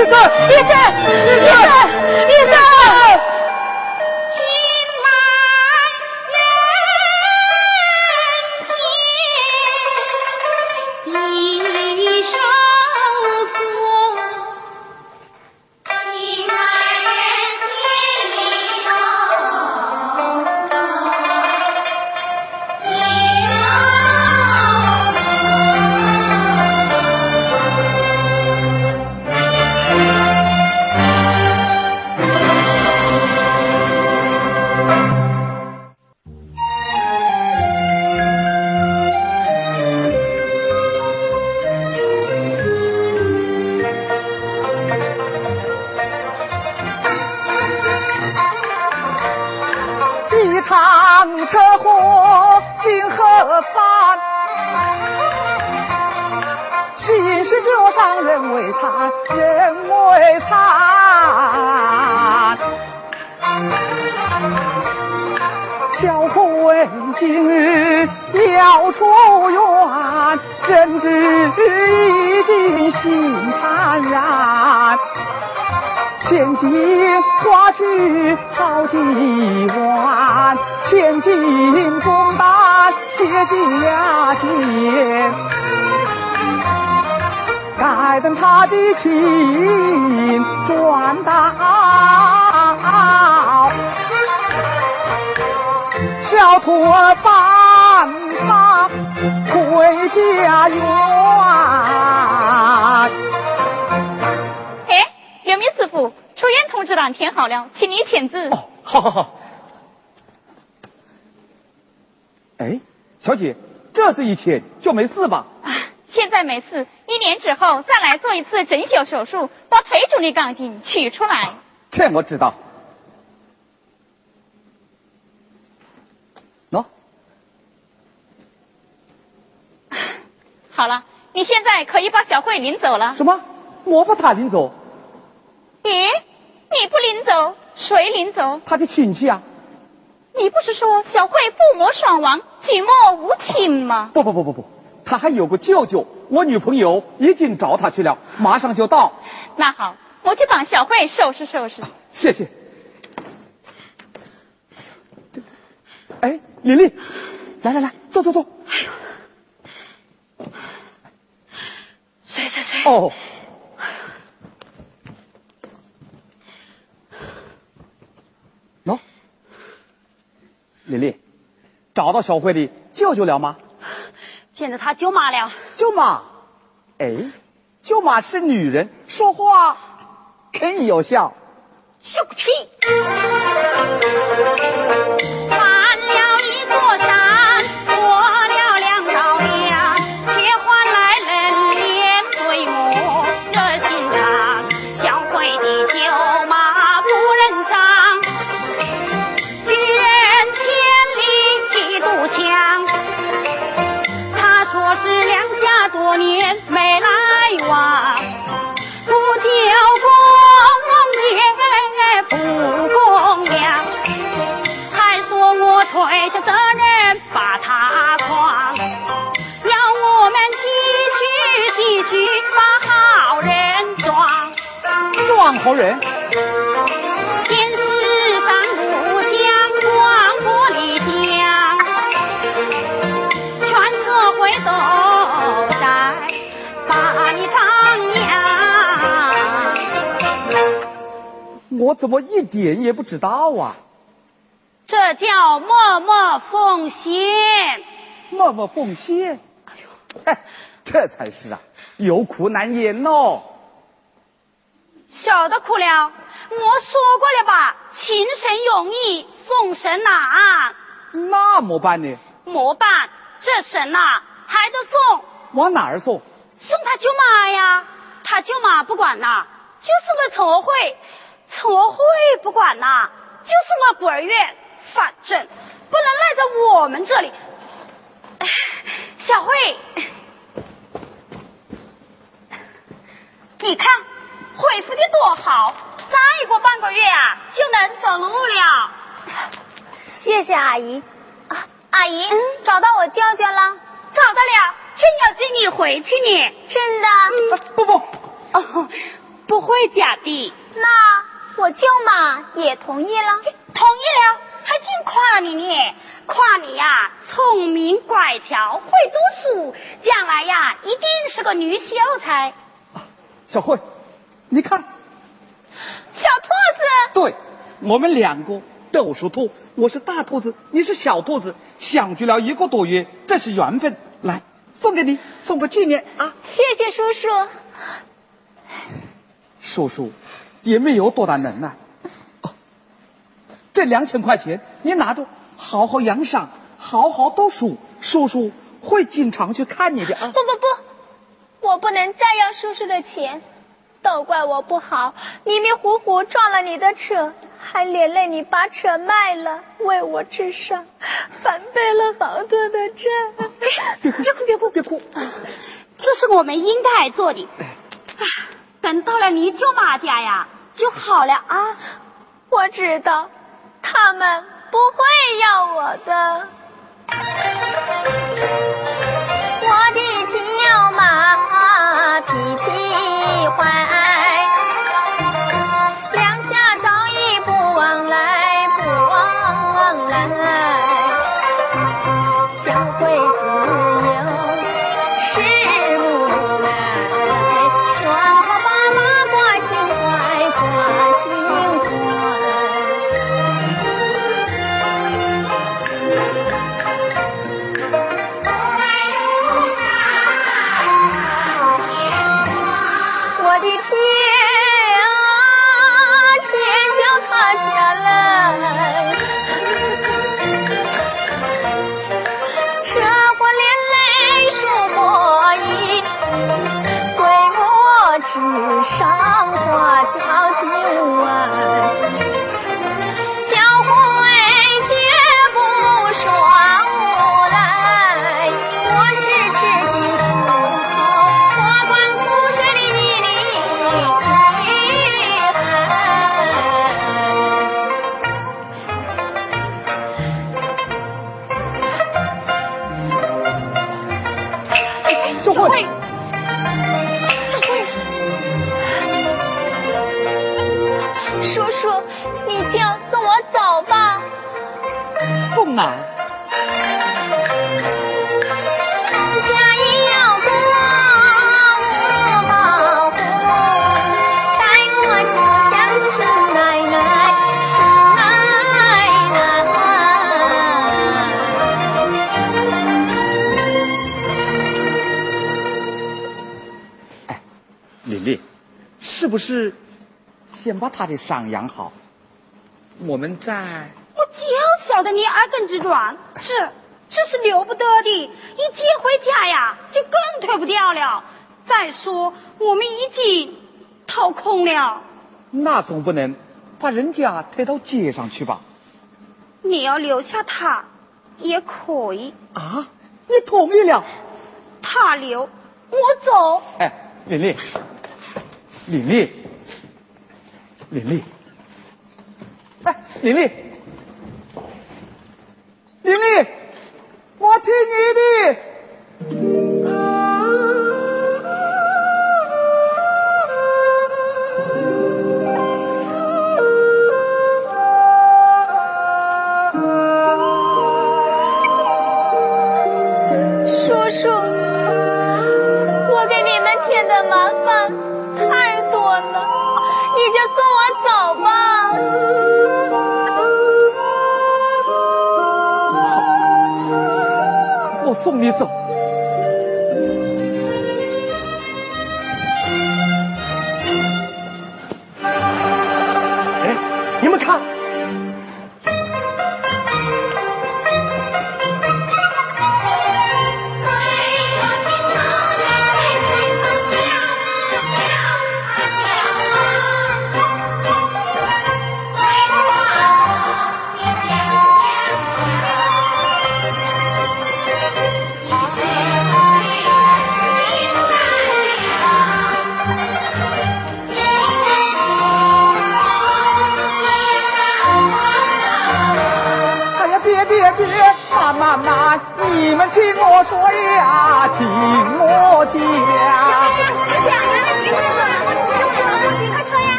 医生医生医生医生今日要出院，人质已经心坦然。千金花去好几万，千金重担卸下肩。该等他的情转到。小兔儿伴他回家园。哎，刘明师傅，出院通知单填好了，请你签字。哦，好好好。哎，小姐，这次一签就没事吧？啊，现在没事。一年之后再来做一次整修手术，把腿中的钢筋取出来。这我知道。喏，好了，你现在可以把小慧领走了。什么？我把她领走？咦，你不领走，谁领走？他的亲戚啊。你不是说小慧父母双亡，举目无亲吗？不不不不不。他还有个舅舅，我女朋友已经找他去了，马上就到。那好，我去帮小慧收拾收拾。谢谢。哎，李丽，来来来，坐坐坐。哎呦，哦。喏，丽丽，找到小慧的舅舅了吗？见着他舅妈了，舅妈，哎，舅妈是女人，说话肯有效。笑个屁！点也不知道啊？这叫默默奉献。默默奉献？哎呦，这才是啊，有苦难言哦。晓得苦了，我说过了吧，情深容易送神难。那么办呢？么办？这神呐，还得送。往哪儿送？送他舅妈呀，他舅妈不管呐，就是个村会，村会不管呐，就是我孤儿院，反正不能赖在我们这里。小慧，你看。恢复的多好，再过半个月啊，就能走路了。谢谢阿姨。啊，阿姨，找到我舅舅了？找到了，正要接你回去呢。真的？不不，哦，不会假的。那我舅妈也同意了。同意了，还净夸你呢，夸你呀，聪明乖巧，会读书，将来呀，一定是个女秀才。小慧，你看，小兔子。对，我们两个都属兔，我是大兔子，你是小兔子，相聚了一个多月，这是缘分。来，送给你，送个纪念啊！谢谢叔叔。叔叔也没有多大能耐。哦，这两千块钱你拿着，好好养伤，好好读书，叔叔会经常去看你的啊！不不不，我不能再要叔叔的钱，都怪我不好，迷迷糊糊撞了你的车，还连累你把车卖了，为我治伤，反背了好多的债。别哭，别哭，别哭，别哭，这是我们应该做的。等到了你舅妈家呀，就好了啊！我知道，他们不会要我的。慧小慧叔叔你就要送我走吧。送嘛不是，先把他的伤养好，我们再。我就晓得你耳根子软，这这是留不得的。一接回家呀，就更推不掉了。再说我们已经掏空了。那总不能把人家推到街上去吧？你要留下他也可以。啊，你同意了？他留，我走。哎，玲玲。李丽。李丽。哎李丽。李丽我听你的。送你走。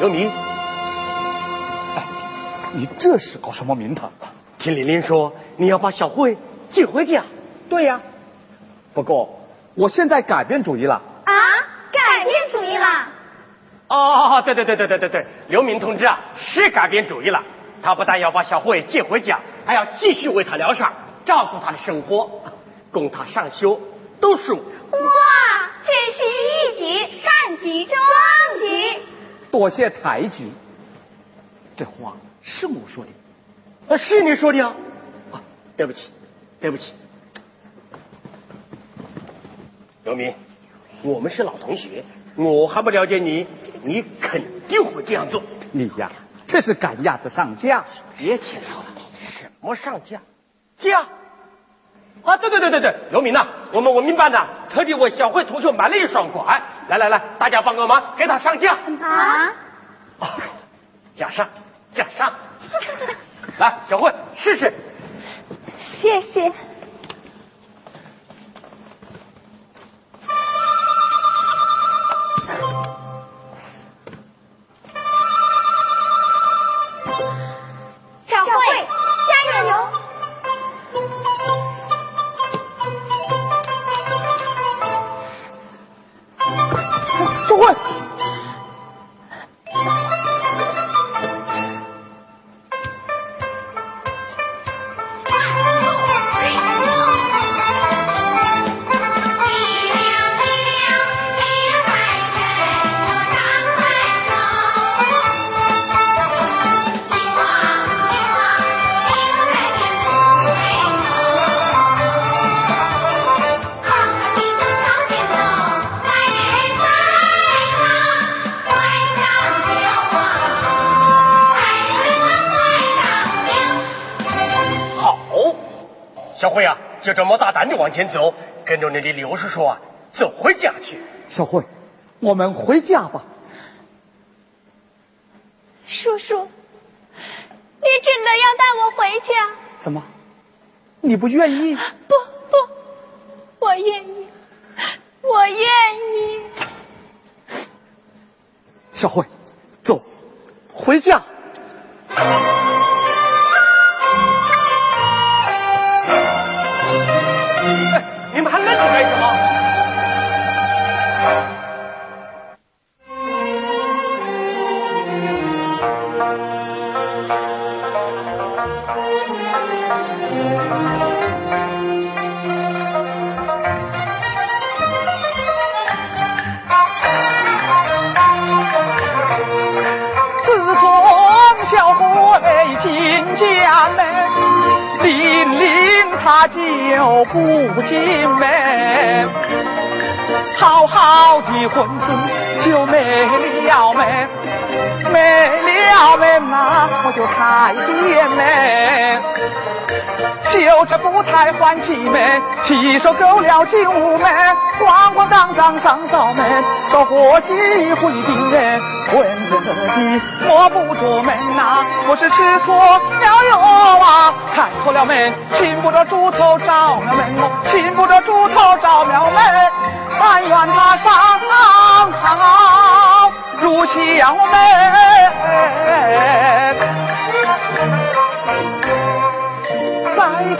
刘明，哎，你这是搞什么名堂？听玲玲说你要把小慧接回家。对呀，不过我现在改变主意了。啊，改变主意了？哦，对对对对对对对，刘明同志啊，是改变主意了。他不但要把小慧接回家，还要继续为她疗伤，照顾她的生活，供她上学、读书。哇，这是一举善举壮举！多谢抬举。这话是我说的，啊，是你说的啊？啊，对不起，对不起。刘明，我们是老同学，我还不了解你，你肯定会这样做。你呀，这是赶鸭子上架。别牵扯了，什么上架？架？啊，对对对对对，刘明呐，我们文明班呢，特地为小慧同学买了一双拐，来来来，大家帮个忙，给他上架。啊？啊，架上，架上。来，小慧试试。谢谢。就这么大胆的往前走，跟着你的刘叔叔啊，走回家去。小慧，我们回家吧。叔叔，你真的要带我回家？怎么？你不愿意？不不，我愿意，我愿意。小慧，走，回家。你们还愣着干什么？就不进门，好好的婚事就没了门，没了门那我就开店门。绣着布台换气门，骑手勾了进屋门，慌慌张张上灶门，说贺喜回定门，混着的摸不着门呐、我是吃错了药啊，看错了门，擒不着猪头找了门，我擒不着猪头找了门，但愿他上好入小门。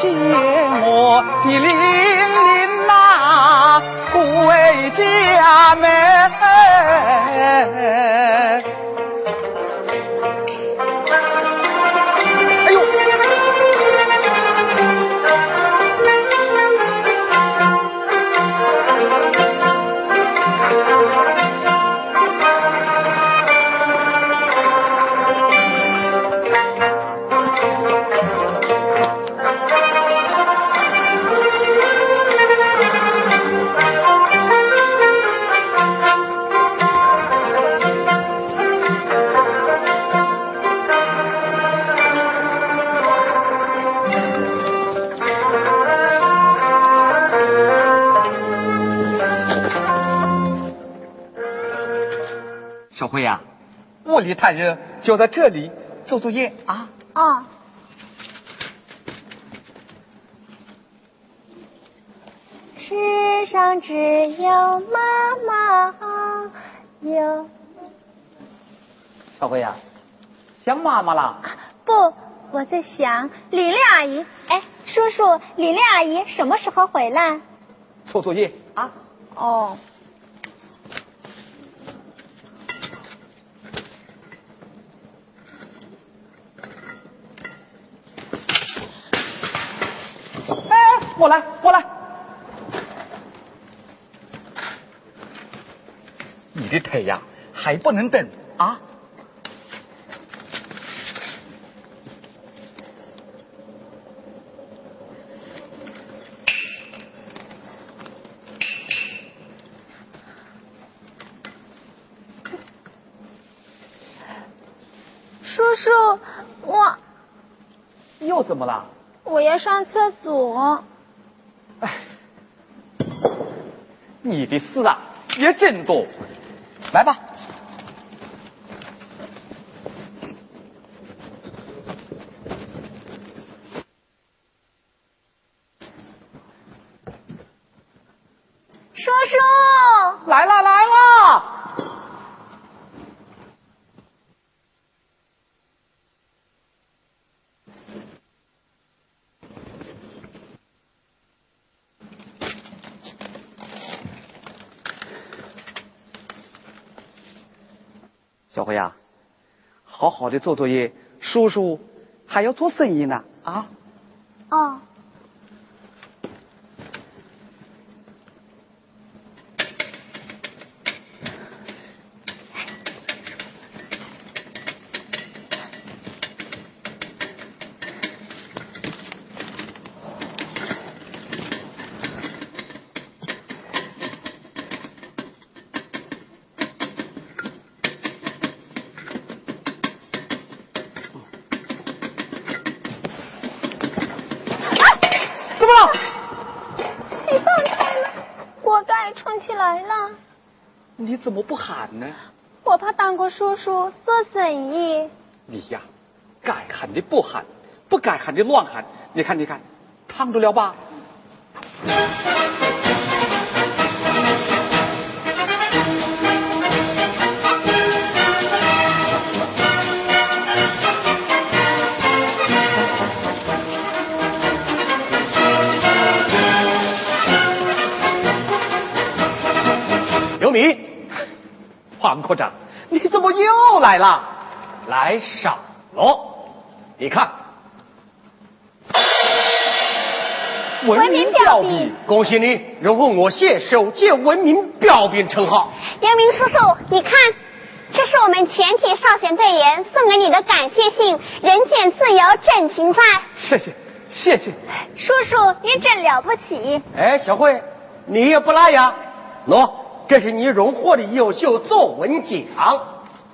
见我的玲玲呐，回家门。里太热，就在这里做作业啊。啊。世上只有妈妈好有。小辉呀，想妈妈了？不，我在想李丽阿姨。哎，叔叔，李丽阿姨什么时候回来？做作业啊。哦。哎，我来，过来。你的腿呀，还不能等啊！叔叔，我又怎么了？我要上厕所。哎，你的事啊也真多。来吧，叔叔，来了来了。小辉呀，好的做作业，叔叔还要做生意呢啊！哦。怎么了？洗饭菜了，锅盖冲起来了。你怎么不喊呢？我怕当过叔叔做生意。你呀，该喊的不喊，不该喊的乱喊。你看，你看，烫着了吧？刘明，黄科长，你怎么又来了？来少了！你看，文明标兵，恭喜你荣获我县首届文明标兵称号。杨明叔叔，你看，这是我们全体少先队员送给你的感谢信，人间自由真情在。谢谢，谢谢。叔叔你真了不起。哎，小慧，你也不赖呀。喏，这是你荣获的优秀作文奖。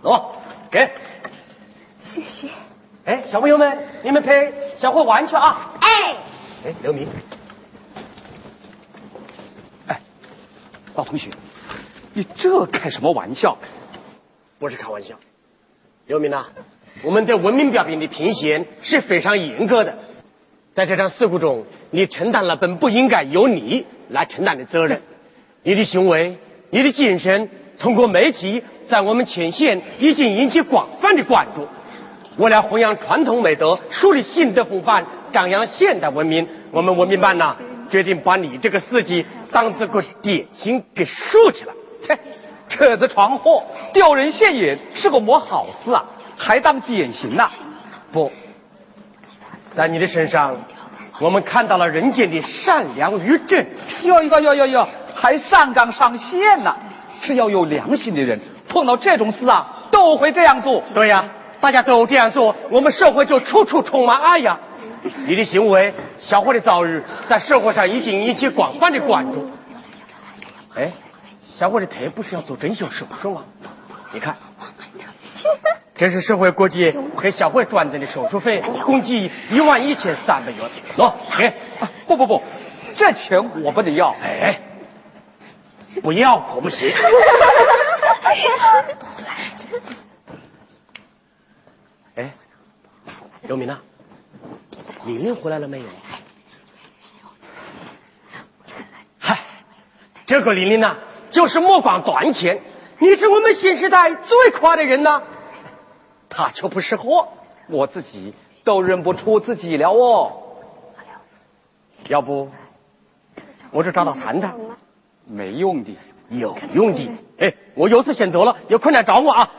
喏，给。谢谢。哎，小朋友们，你们陪小慧玩去啊。哎，哎，刘明，哎，老同学，你这开什么玩笑？不是开玩笑。刘明呐、我们对文明标兵的评选是非常严格的，在这场事故中，你承担了本不应该由你来承担的责任。你的行为，你的精神，通过媒体在我们前线已经引起广泛的关注。为了弘扬传统美德，树立新的风范，张扬现代文明，我们文明办呐、决定把你这个事迹当这个典型给竖起来。切，扯着闯祸，丢人现眼是个么好事啊？还当典型呐、不，在你的身上，我们看到了人间的善良与正直。哟哟哟哟哟，还上纲上线呢、只要有良心的人，碰到这种事啊，都会这样做。对呀、大家都这样做，我们社会就处处充满爱呀。你的行为，小慧的遭遇，在社会上已经引起广泛的关注。哎，小慧的腿不是要做整形手术吗？你看，这是社会估计给小慧转诊的手术费，共计一万一千三百元。喏，给。啊不不不，这钱我不能要。哎，不要可不行。刘明啊，玲玲回来了没有？嗨，这个玲玲呐，就是目光短浅，你是我们新时代最夸的人呐。她却不识货，我自己都认不出自己了哦。要不，我就找他谈谈。没用的，有用的。哎，我有事先走了，有困难找我啊。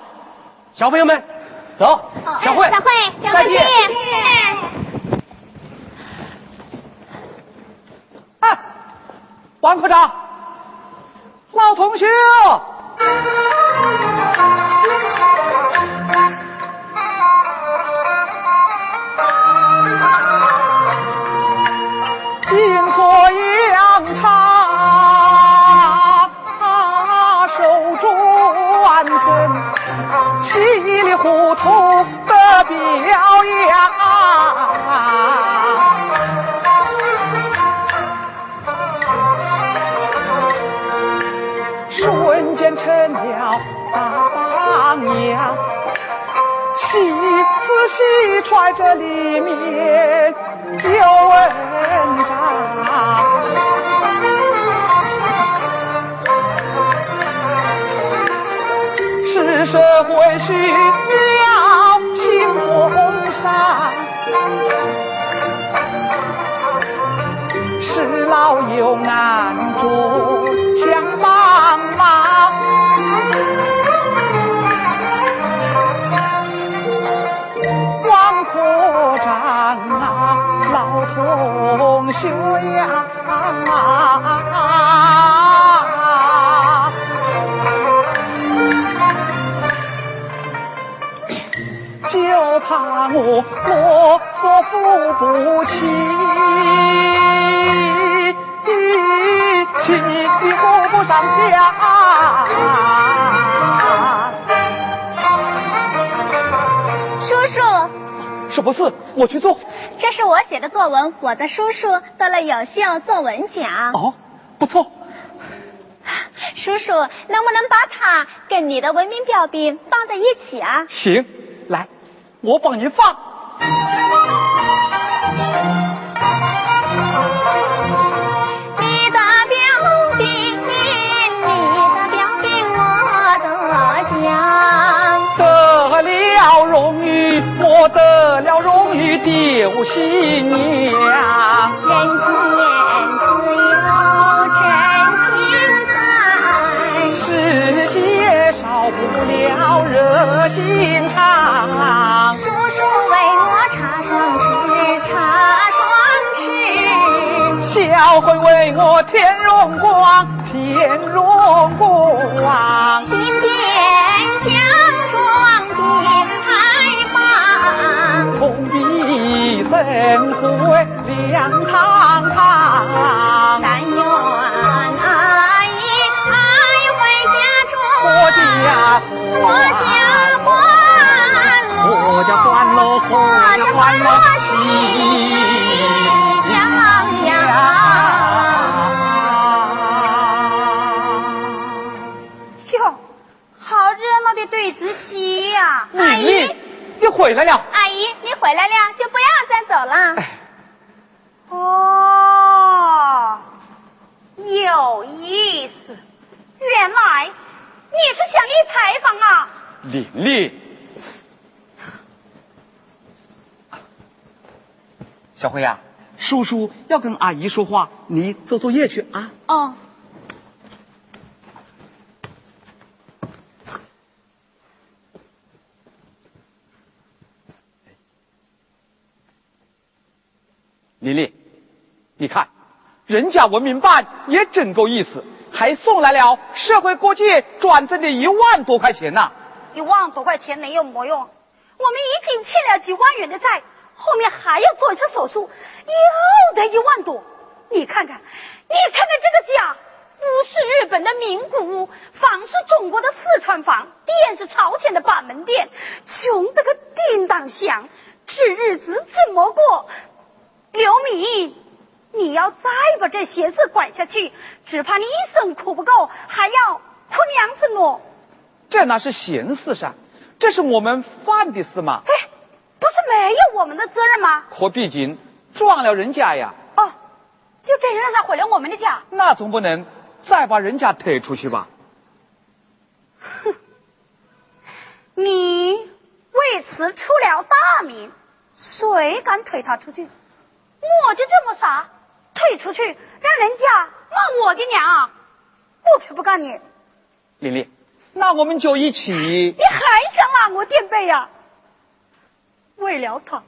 小朋友们，走。小慧，小慧，再见。哎，王科长，老同学。细揣这里面有文章，是社会需要新风尚，是老友难处啊，就怕我我所付不起，一起顾不上家。什么事？我去做。这是我写的作文，我的叔叔得了优秀作文奖。哦，不错。叔叔，能不能把它跟你的文明标兵放在一起啊？行，来，我帮你放。得了荣誉，丢新娘。人间自有真情在。世界少不了热心肠。叔叔为我插双翅，插双翅。小慧为我添荣光，添荣光。衣生辉亮堂堂。但愿阿姨爱回家中，我家阖家欢乐，阖家欢乐，阖家欢乐喜洋洋。哟，好热闹的对子戏呀！阿姨，你回来了。阿姨，你回来了，就不要再走了。哦，有意思，原来你是向里采访啊？丽丽，小辉呀、叔叔要跟阿姨说话，你做作业去啊。哦，丽丽，你看，人家文明办也真够意思，还送来了社会各界转赠的一万多块钱呐、一万多块钱能有么用？我们已经欠了几万元的债，后面还要做一次手术，又得一万多。你看看，你看看这个家，屋是日本的名古屋，房是中国的四川房，店是朝鲜的板门店，穷得个叮当响，这日子怎么过？刘敏，你要再把这闲事管下去，只怕你一生苦不够，还要哭娘子我。这哪是闲事噻，这是我们犯的事嘛。哎，不是没没有我们的责任吗？可毕竟撞了人家呀，哦，就这样让他毁了我们的家。那总不能再把人家推出去吧？哼，你为此出了大名，谁敢推他出去？我就这么傻，退出去让人家骂我的娘，我才不干你。玲玲，那我们就一起。你还想骂我垫背呀？为了他，我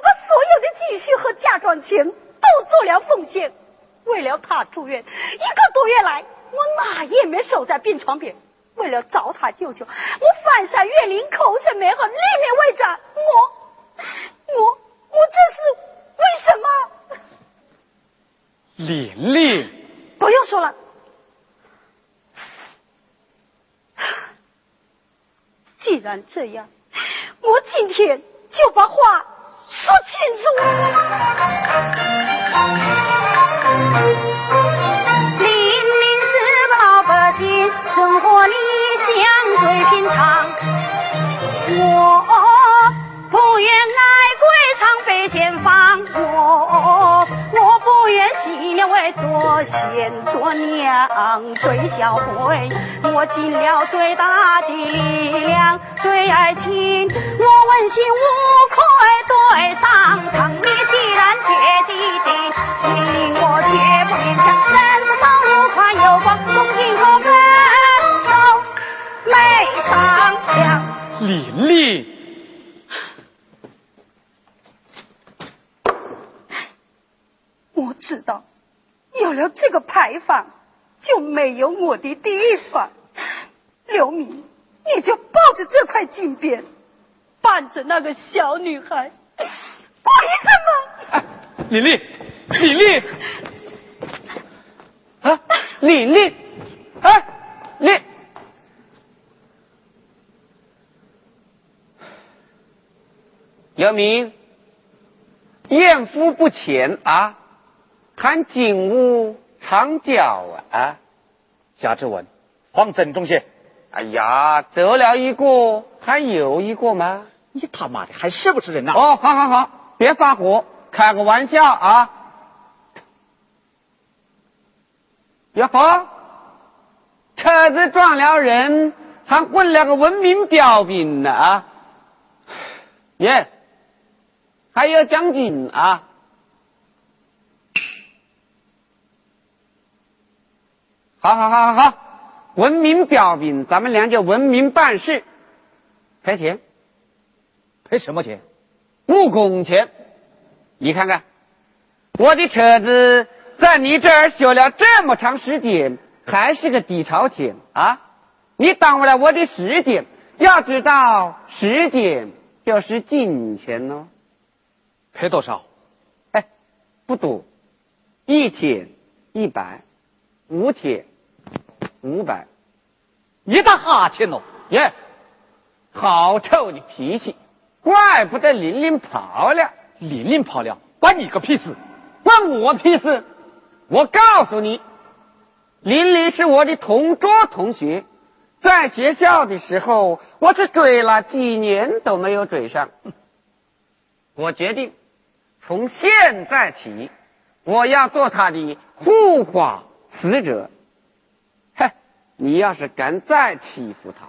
把所有的积蓄和嫁妆钱都做了奉献。为了他住院，一个多月来，我哪也没守在病床边。为了找他舅舅，我翻山越岭，口水没喝，里面为战。我，我，我这是为什么？玲玲，不用说了。既然这样，我今天就把话说清楚。玲玲是个老百姓，生活理想最平常。我先做娘对小慧。我尽了最大的力量，对爱情，我问心无愧对上苍。你既然姐弟的，令我绝不勉强。人生道路宽又广，从今后分手没商量。玲玲，我知道，有了这个牌坊，就没有我的地方。刘明，你就抱着这块金匾，伴着那个小女孩，鬼什么？李丽，李丽，啊，李丽，哎，玲，刘明，艳夫不浅啊，谈景物长脚啊，夏志文，黄振中些。哎呀，走了一个，还有一个吗？你他妈的还是不是人呐？哦，好好好，别发火，开个玩笑啊。哟呵，车子撞了人，还混了个文明标兵呢啊！耶，还有奖金啊！好好好好好。文明标兵，咱们俩就文明办事，赔钱，赔什么钱？误工钱。你看看，我的车子在你这儿修了这么长时间，还是个底朝天啊！你耽误了我的时间。要知道，时间就是金钱哦。赔多少？哎，不多，一天一百，五天。五百，一打哈欠喽？耶，好臭的脾气，怪不得玲玲跑了。玲玲跑了，关你个屁事？关我屁事？我告诉你，玲玲是我的同桌同学，在学校的时候，我是追了几年都没有追上。我决定，从现在起，我要做他的护花使者。你要是敢再欺负他，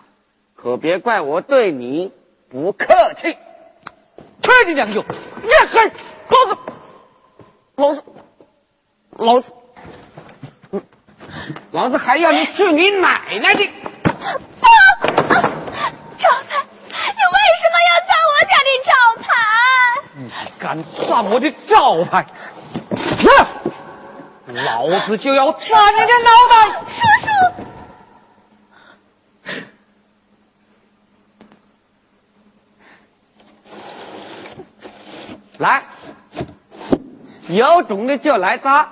可别怪我对你不客气。去你娘舅！你还老子，老子，老子，老子还要你去你奶奶的！不，招牌，你为什么要砸我家的招牌？你敢砸我的招牌，老子就要砸你的脑袋！叔叔。来，有种的就来砸！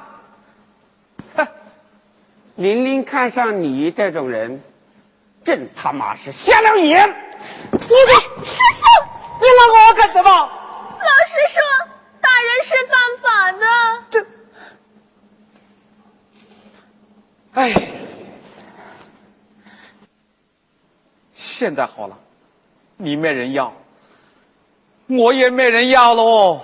哼，玲玲看上你这种人，真他妈是瞎了眼！你给师兄，你拉我干什么？老师说打人是犯法的。这，哎，现在好了，你没人要。我也没人要喽。